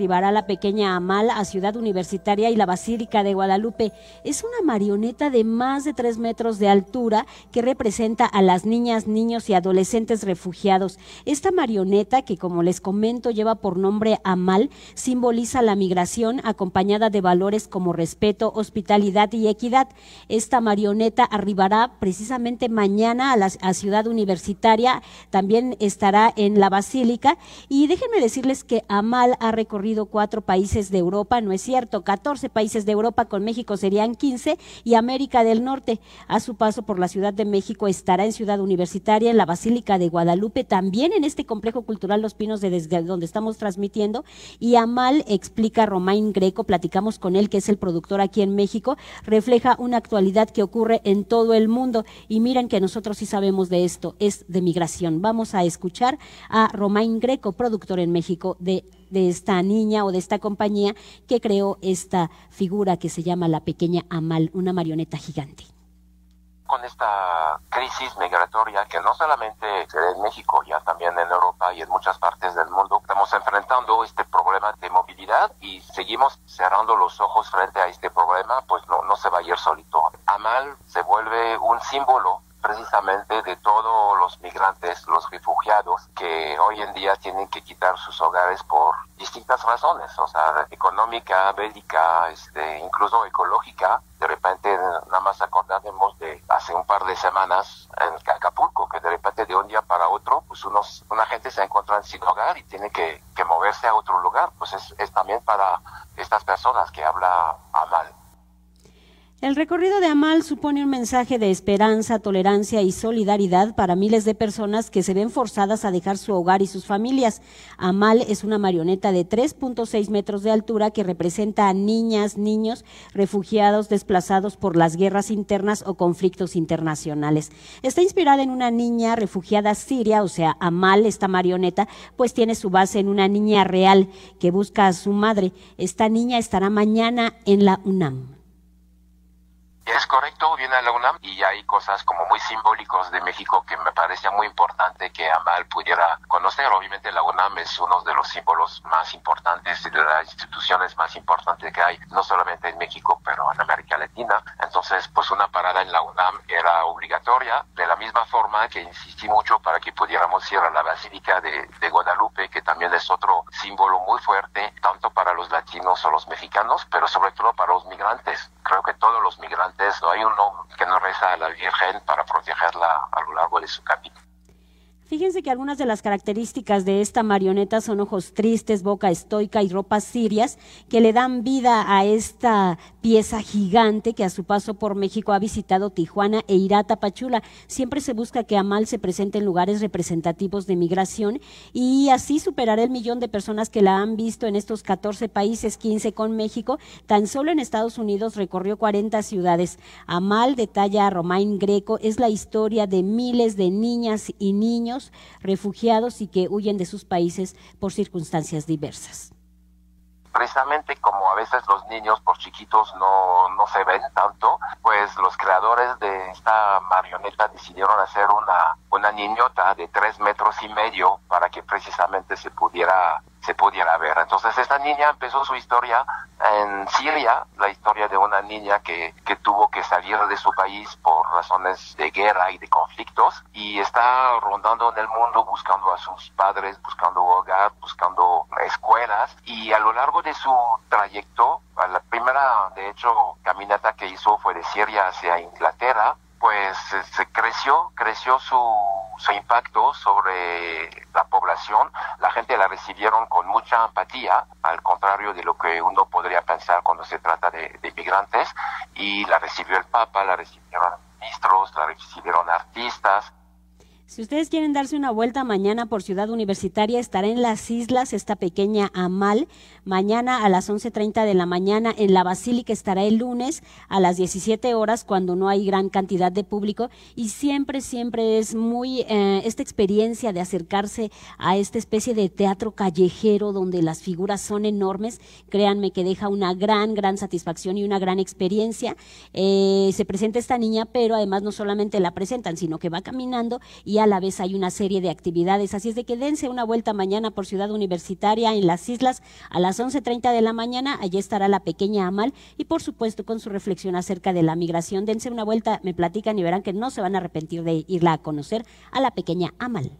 Arribará la pequeña Amal a Ciudad Universitaria y la Basílica de Guadalupe. Es una marioneta de más de tres metros de altura que representa a las niñas, niños y adolescentes refugiados. Esta marioneta, que como les comento lleva por nombre Amal, simboliza la migración acompañada de valores como respeto, hospitalidad y equidad. Esta marioneta arribará precisamente mañana a la a Ciudad Universitaria, también estará en la Basílica y déjenme decirles que Amal ha recorrido cuatro países de Europa, no es cierto, 14 países de Europa, con México serían 15 y América del Norte. A su paso por la Ciudad de México estará en Ciudad Universitaria, en la Basílica de Guadalupe, también en este complejo cultural Los Pinos de desde donde estamos transmitiendo. Y Amal explica Romain Greco, platicamos con él, que es el productor aquí en México, refleja una actualidad que ocurre en todo el mundo. Y miren que nosotros sí sabemos de esto, es de migración. Vamos a escuchar a Romain Greco, productor en México de de esta niña o de esta compañía que creó esta figura que se llama la pequeña Amal, una marioneta gigante con esta crisis migratoria que no solamente en México, ya también en Europa y en muchas partes del mundo, estamos enfrentando este problema de movilidad y seguimos cerrando los ojos frente a este problema, pues no, no se va a ir solito. Amal se vuelve un símbolo precisamente de todos los migrantes, los refugiados que hoy en día tienen que quitar sus hogares por distintas razones, o sea, económica, bélica, este, incluso ecológica. De repente nada más acordaremos de hace un par de semanas en Acapulco, que de repente de un día para otro, pues unos, una gente se encuentra sin hogar y tiene que, que moverse a otro lugar. Pues es, es también para estas personas que habla mal. El recorrido de Amal supone un mensaje de esperanza, tolerancia y solidaridad para miles de personas que se ven forzadas a dejar su hogar y sus familias. Amal es una marioneta de 3.6 metros de altura que representa a niñas, niños, refugiados desplazados por las guerras internas o conflictos internacionales. Está inspirada en una niña refugiada siria, o sea, Amal, esta marioneta, pues tiene su base en una niña real que busca a su madre. Esta niña estará mañana en la UNAM. Es correcto, viene a la UNAM y hay cosas como muy simbólicos de México que me parece muy importante que Amal pudiera conocer. Obviamente la UNAM es uno de los símbolos más importantes y de las instituciones más importantes que hay, no solamente en México, pero en América Latina. Entonces, pues una parada en la UNAM era obligatoria, de la misma forma que insistí mucho para que pudiéramos ir a la Basílica de Guadalupe, que también es otro símbolo muy fuerte, tanto para los latinos o los mexicanos, pero sobre todo para los migrantes. Creo que todos los migrantes no hay uno que no reza a la Virgen para protegerla a lo largo de su camino. Fíjense que algunas de las características de esta marioneta son ojos tristes, boca estoica y ropas sirias que le dan vida a esta pieza gigante que a su paso por México ha visitado Tijuana e irá a. Siempre se busca que Amal se presente en lugares representativos de migración y así superará el millón de personas que la han visto en estos 14 países, 15 con México. Tan solo en Estados Unidos recorrió 40 ciudades. Amal, detalla a Romain Greco, es la historia de miles de niñas y niños refugiados y que huyen de sus países por circunstancias diversas precisamente como a veces los niños por chiquitos no, no se ven tanto, pues los creadores de esta marioneta decidieron hacer una, una niñota de tres metros y medio para que precisamente se pudiera se pudiera ver. Entonces esta niña empezó su historia en Siria, la historia de una niña que, que tuvo que salir de su país por razones de guerra y de conflictos y está rondando en el mundo buscando a sus padres, buscando hogar, buscando escuelas y a lo largo de su trayecto, la primera de hecho caminata que hizo fue de Siria hacia Inglaterra, pues se creció, creció su, su impacto sobre la población, la gente la recibieron con mucha empatía, al contrario de lo que uno podría pensar cuando se trata de, de migrantes, y la recibió el Papa, la recibieron ministros, la recibieron artistas, si ustedes quieren darse una vuelta mañana por Ciudad Universitaria, estará en las islas esta pequeña Amal. Mañana a las 11.30 de la mañana en la Basílica estará el lunes a las 17 horas cuando no hay gran cantidad de público. Y siempre, siempre es muy eh, esta experiencia de acercarse a esta especie de teatro callejero donde las figuras son enormes. Créanme que deja una gran, gran satisfacción y una gran experiencia. Eh, se presenta esta niña, pero además no solamente la presentan, sino que va caminando y a la vez hay una serie de actividades. Así es de que dense una vuelta mañana por Ciudad Universitaria en las islas a las las 11.30 de la mañana. Allí estará la pequeña Amal y por supuesto con su reflexión acerca de la migración. Dense una vuelta, me platican y verán que no se van a arrepentir de irla a conocer a la pequeña Amal.